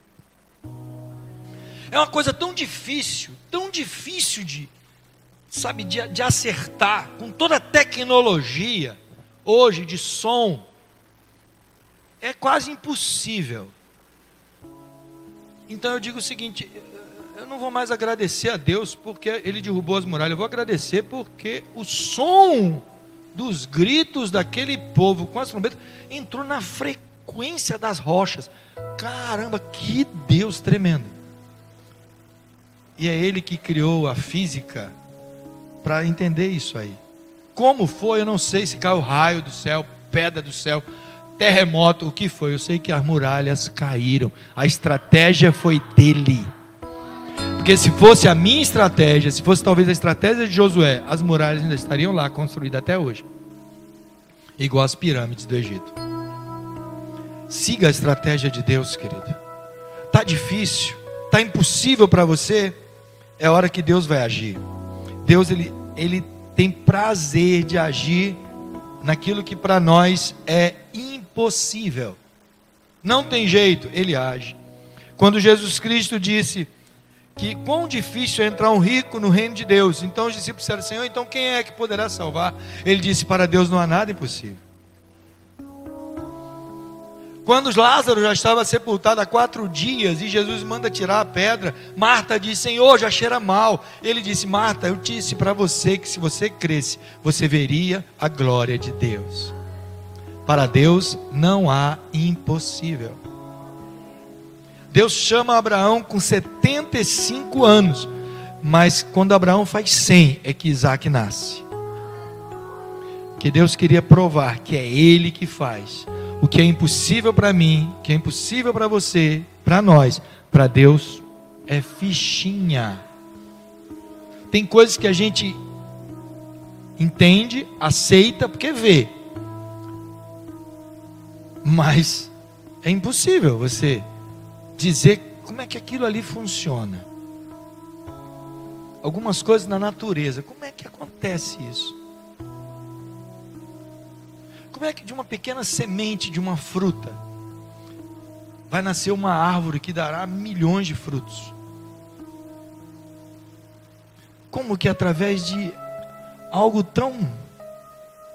[SPEAKER 1] É uma coisa tão difícil, tão difícil de, sabe, de, de acertar, com toda a tecnologia, hoje, de som, é quase impossível. Então eu digo o seguinte: eu não vou mais agradecer a Deus porque Ele derrubou as muralhas, eu vou agradecer porque o som dos gritos daquele povo com as trombetas entrou na frequência das rochas. Caramba, que Deus tremendo! E é Ele que criou a física para entender isso aí. Como foi, eu não sei se caiu raio do céu, pedra do céu, terremoto, o que foi. Eu sei que as muralhas caíram. A estratégia foi dele. Porque se fosse a minha estratégia, se fosse talvez a estratégia de Josué, as muralhas ainda estariam lá construídas até hoje. Igual as pirâmides do Egito. Siga a estratégia de Deus, querido. Tá difícil, tá impossível para você, é hora que Deus vai agir. Deus ele, ele tem prazer de agir naquilo que para nós é impossível. Não tem jeito, ele age. Quando Jesus Cristo disse que quão difícil é entrar um rico no reino de Deus. Então os discípulos disseram: Senhor, então quem é que poderá salvar? Ele disse: Para Deus não há nada impossível. Quando Lázaro já estava sepultado há quatro dias e Jesus manda tirar a pedra, Marta diz: Senhor, já cheira mal. Ele disse: Marta, eu disse para você que se você cresce, você veria a glória de Deus. Para Deus não há impossível. Deus chama Abraão com 75 anos, mas quando Abraão faz 100 é que Isaac nasce. Que Deus queria provar que é Ele que faz o que é impossível para mim, que é impossível para você, para nós, para Deus é fichinha. Tem coisas que a gente entende, aceita porque vê. Mas é impossível você dizer como é que aquilo ali funciona. Algumas coisas na natureza, como é que acontece isso? Como é que de uma pequena semente de uma fruta vai nascer uma árvore que dará milhões de frutos? Como que através de algo tão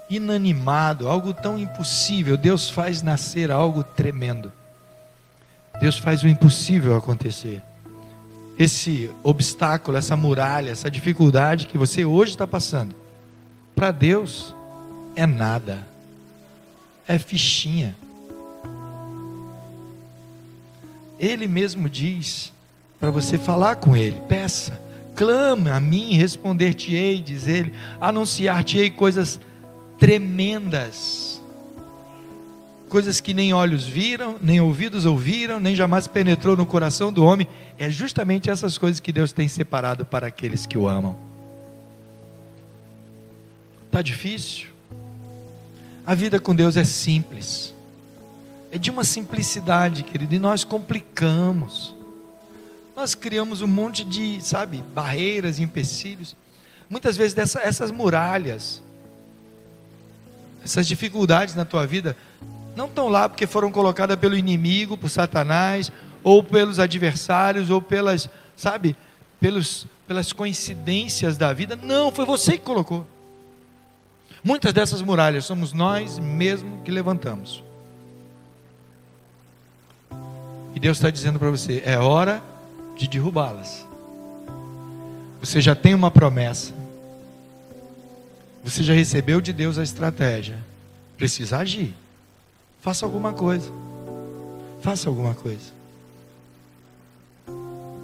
[SPEAKER 1] inanimado, algo tão impossível, Deus faz nascer algo tremendo? Deus faz o impossível acontecer. Esse obstáculo, essa muralha, essa dificuldade que você hoje está passando, para Deus é nada é fichinha. Ele mesmo diz para você falar com ele, peça, clama a mim, responder-te-ei, diz ele, anunciar-te-ei coisas tremendas, coisas que nem olhos viram, nem ouvidos ouviram, nem jamais penetrou no coração do homem. É justamente essas coisas que Deus tem separado para aqueles que o amam. Está difícil? A vida com Deus é simples. É de uma simplicidade, querido, e nós complicamos. Nós criamos um monte de, sabe, barreiras, empecilhos. Muitas vezes dessa, essas muralhas, essas dificuldades na tua vida, não estão lá porque foram colocadas pelo inimigo, por Satanás, ou pelos adversários, ou pelas, sabe, pelos, pelas coincidências da vida. Não, foi você que colocou. Muitas dessas muralhas somos nós mesmos que levantamos. E Deus está dizendo para você: é hora de derrubá-las. Você já tem uma promessa. Você já recebeu de Deus a estratégia. Precisa agir. Faça alguma coisa. Faça alguma coisa.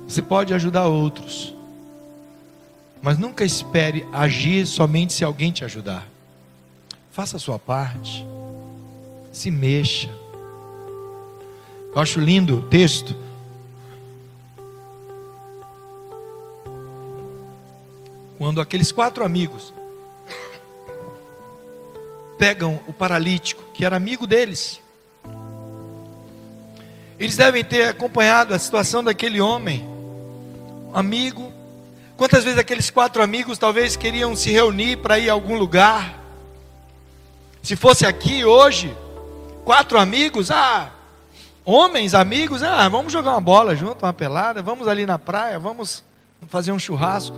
[SPEAKER 1] Você pode ajudar outros. Mas nunca espere agir somente se alguém te ajudar. Faça a sua parte. Se mexa. Eu acho lindo o texto. Quando aqueles quatro amigos pegam o paralítico, que era amigo deles. Eles devem ter acompanhado a situação daquele homem, amigo. Quantas vezes aqueles quatro amigos talvez queriam se reunir para ir a algum lugar? Se fosse aqui hoje, quatro amigos, ah, homens, amigos, ah, vamos jogar uma bola junto, uma pelada, vamos ali na praia, vamos fazer um churrasco.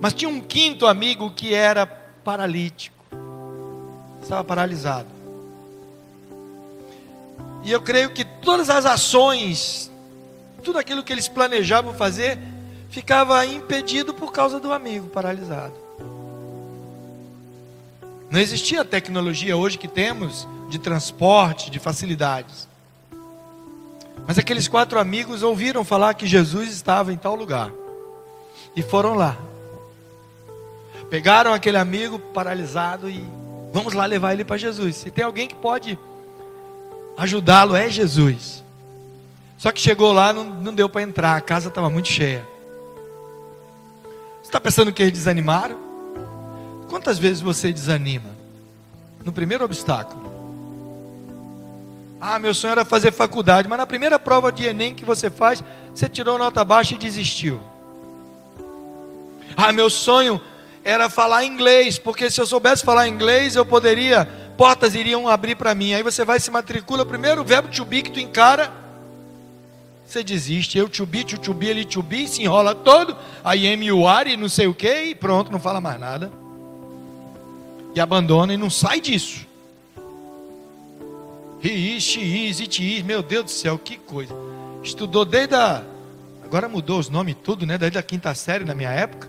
[SPEAKER 1] Mas tinha um quinto amigo que era paralítico, estava paralisado. E eu creio que todas as ações, tudo aquilo que eles planejavam fazer, ficava impedido por causa do amigo paralisado. Não existia a tecnologia hoje que temos de transporte, de facilidades. Mas aqueles quatro amigos ouviram falar que Jesus estava em tal lugar e foram lá. Pegaram aquele amigo paralisado e vamos lá levar ele para Jesus. Se tem alguém que pode ajudá-lo, é Jesus. Só que chegou lá, não, não deu para entrar, a casa estava muito cheia. Você está pensando que eles desanimaram? Quantas vezes você desanima? No primeiro obstáculo. Ah, meu sonho era fazer faculdade, mas na primeira prova de Enem que você faz, você tirou nota baixa e desistiu. Ah, meu sonho era falar inglês, porque se eu soubesse falar inglês, eu poderia, portas iriam abrir para mim. Aí você vai se matricula, primeiro verbo to be que tu encara, você desiste. Eu chubi, chubi, ele chubi, se enrola todo, aí eme o ar e não sei o que, e pronto, não fala mais nada. Abandona e não sai disso. He is, she is, it is, meu Deus do céu, que coisa. Estudou desde a. Agora mudou os nomes tudo, né? Desde a quinta série na minha época.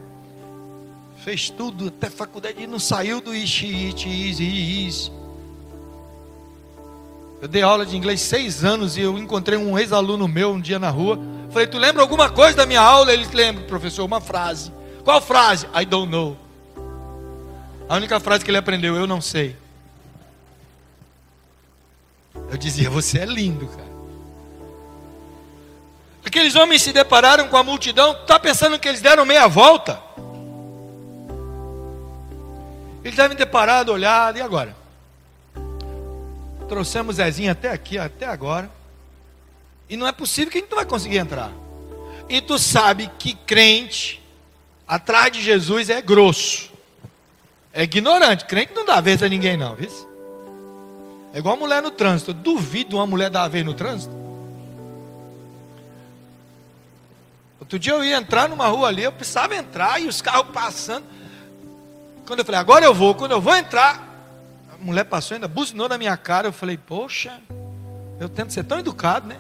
[SPEAKER 1] Fez tudo, até faculdade, e não saiu do is, she, it is, he is. Eu dei aula de inglês seis anos e eu encontrei um ex-aluno meu um dia na rua. Falei, tu lembra alguma coisa da minha aula? Ele lembra, professor, uma frase. Qual frase? I don't know. A única frase que ele aprendeu, eu não sei. Eu dizia, você é lindo, cara. Aqueles homens se depararam com a multidão, está pensando que eles deram meia volta? Eles devem ter parado, olhado, e agora? Trouxemos Zezinho até aqui, até agora. E não é possível que a gente não vai conseguir entrar. E tu sabe que crente, atrás de Jesus, é grosso. É ignorante. Crente não dá vez a ninguém, não, viu? É igual a mulher no trânsito. Eu duvido uma mulher dar vez no trânsito. Outro dia eu ia entrar numa rua ali, eu precisava entrar e os carros passando. Quando eu falei, agora eu vou, quando eu vou entrar, mulher passou ainda, buzinou na minha cara. Eu falei, poxa, eu tento ser tão educado, né?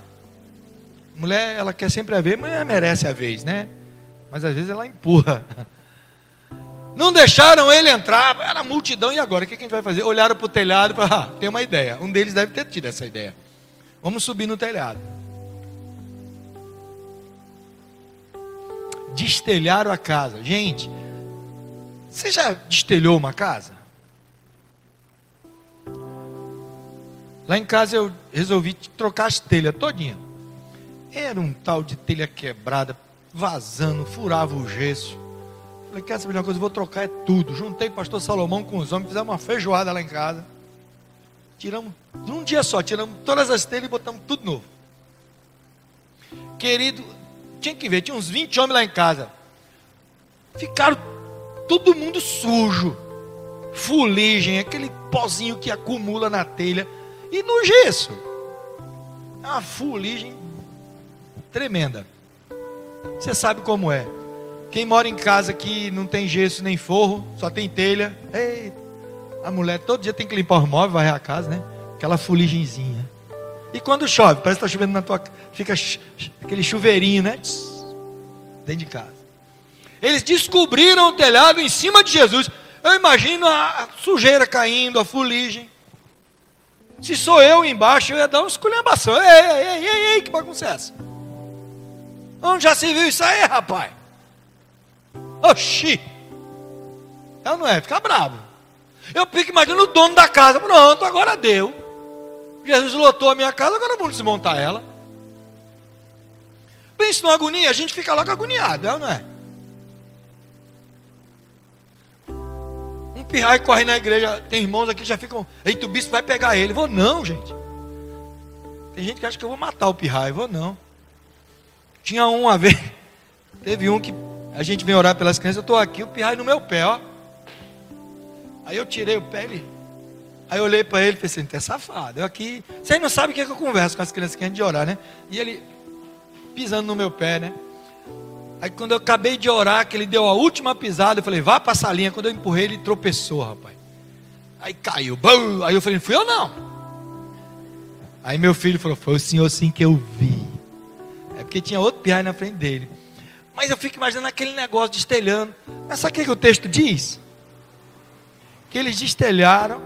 [SPEAKER 1] Mulher, ela quer sempre a vez, mas merece a vez, né? Mas às vezes ela empurra. [LAUGHS] Não deixaram ele entrar, era multidão, e agora? O que a gente vai fazer? Olharam para o telhado e falaram, ah, tem uma ideia. Um deles deve ter tido essa ideia. Vamos subir no telhado. Destelharam a casa. Gente, você já destelhou uma casa? Lá em casa eu resolvi trocar as telhas todinha. Era um tal de telha quebrada, vazando, furava o gesso. Falei, quer saber uma coisa? Eu vou trocar é tudo. Juntei o pastor Salomão com os homens, fizemos uma feijoada lá em casa. Tiramos, num dia só, tiramos todas as telhas e botamos tudo novo. Querido, tinha que ver, tinha uns 20 homens lá em casa. Ficaram todo mundo sujo. Fuligem, aquele pozinho que acumula na telha. E no gesso. É uma fuligem tremenda. Você sabe como é. Quem mora em casa que não tem gesso nem forro, só tem telha. Ei, a mulher todo dia tem que limpar os móveis, varrer a casa, né? Aquela fuligenzinha. E quando chove, parece que está chovendo na tua fica aquele chuveirinho, né? Dentro de casa. Eles descobriram o telhado em cima de Jesus. Eu imagino a sujeira caindo, a fuligem. Se sou eu embaixo, eu ia dar uma esculhambação. Ei, ei, ei, ei, que bagunça é essa? Onde já se viu isso aí, rapaz? Oxi! Ela não é, fica bravo. Eu fico imaginando o dono da casa. Pronto, agora deu. Jesus lotou a minha casa, agora vamos desmontar ela. Pensa numa agonia, a gente fica logo agoniado, é ou não é? pirraia corre na igreja. Tem irmãos aqui que já ficam. Eita, o bispo vai pegar ele. Vou não, gente. Tem gente que acha que eu vou matar o pirraia. Vou não. Tinha um uma vez. Teve um que a gente vem orar pelas crianças. Eu estou aqui, o pirraia no meu pé, ó. Aí eu tirei o pé, ele. Aí eu olhei para ele e pensei, é safado. Eu aqui. Vocês não sabem o que, é que eu converso com as crianças que a de orar, né? E ele pisando no meu pé, né? Aí quando eu acabei de orar, que ele deu a última pisada, eu falei, vá para a salinha. Quando eu empurrei, ele tropeçou, rapaz. Aí caiu. Bum! Aí eu falei, fui eu não. Aí meu filho falou, foi o senhor sim que eu vi. É porque tinha outro piai na frente dele. Mas eu fico imaginando aquele negócio destelhando. Mas sabe o que, o texto diz? Que eles destelharam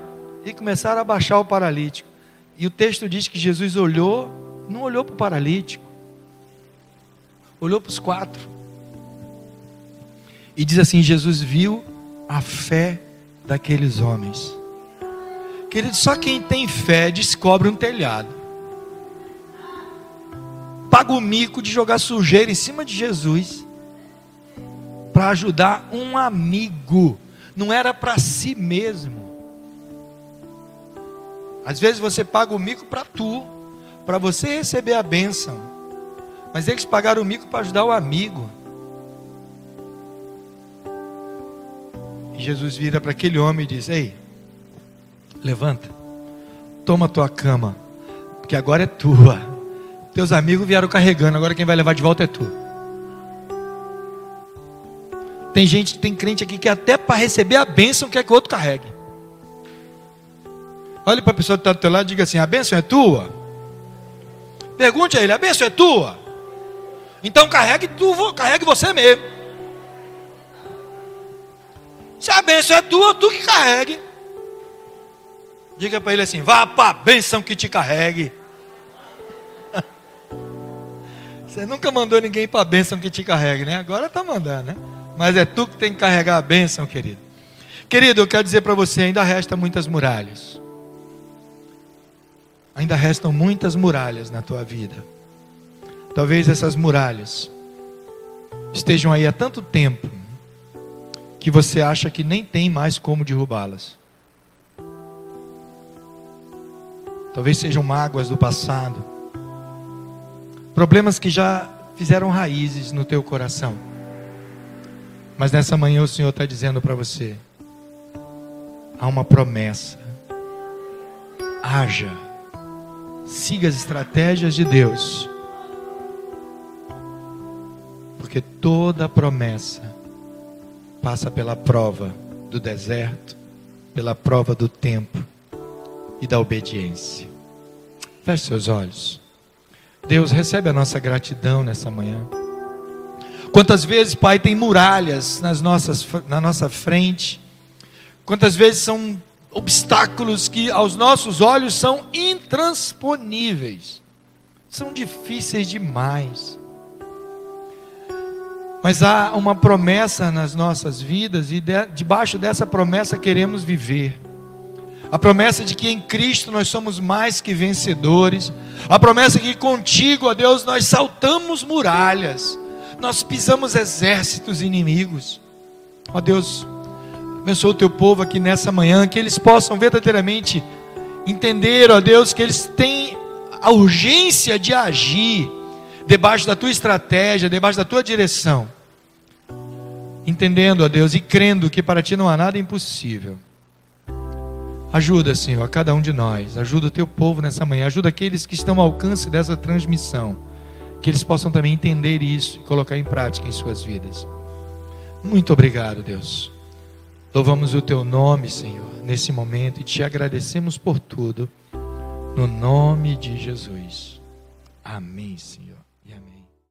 [SPEAKER 1] e começaram a baixar o paralítico. E o texto diz que Jesus olhou, não olhou para o paralítico, olhou para os quatro. E diz assim: Jesus viu a fé daqueles homens. Querido, só quem tem fé descobre um telhado. Paga o mico de jogar sujeira em cima de Jesus para ajudar um amigo. Não era para si mesmo. Às vezes você paga o mico para tu, para você receber a bênção. Mas eles pagaram o mico para ajudar o amigo. Jesus vira para aquele homem e diz: Ei, levanta, toma tua cama, porque agora é tua. Teus amigos vieram carregando, agora quem vai levar de volta é tu. Tem gente, tem crente aqui que até para receber a bênção quer que o outro carregue. Olhe para a pessoa que está do teu lado e diga assim: a bênção é tua? Pergunte a ele: a bênção é tua? Então carregue tu, carregue você mesmo. Se a bênção é tua, tu que carregue. Diga para ele assim: vá para a bênção que te carregue. [LAUGHS] Você nunca mandou ninguém para a bênção que te carregue, né? Agora está mandando, né? Mas é tu que tem que carregar a bênção, querido. Querido, eu quero dizer para você: ainda resta muitas muralhas. Ainda restam muitas muralhas na tua vida. Talvez essas muralhas estejam aí há tanto tempo que você acha que nem tem mais como derrubá-las. Talvez sejam mágoas do passado, problemas que já fizeram raízes no teu coração. Mas nessa manhã o Senhor está dizendo para você: há uma promessa. Haja, siga as estratégias de Deus, porque toda promessa passa pela prova do deserto, pela prova do tempo e da obediência. Feche seus olhos. Deus, recebe a nossa gratidão nessa manhã. Quantas vezes, Pai, tem muralhas nas nossas, na nossa frente. Quantas vezes são obstáculos que aos nossos olhos são intransponíveis. São difíceis demais. Mas há uma promessa nas nossas vidas e de, debaixo dessa promessa queremos viver. A promessa de que em Cristo nós somos mais que vencedores. A promessa de que contigo, ó Deus, nós saltamos muralhas nós pisamos exércitos inimigos. Ó Deus, abençoa o teu povo aqui nessa manhã, que eles possam verdadeiramente entender, ó Deus, que eles têm a urgência de agir debaixo da tua estratégia, debaixo da tua direção. Entendendo, ó Deus, e crendo que para ti não há nada impossível. Ajuda, Senhor, a cada um de nós. Ajuda o teu povo nessa manhã. Ajuda aqueles que estão ao alcance dessa transmissão que eles possam também entender isso e colocar em prática em suas vidas. Muito obrigado, Deus. Louvamos o teu nome, Senhor, nesse momento e te agradecemos por tudo, no nome de Jesus. Amém, Senhor.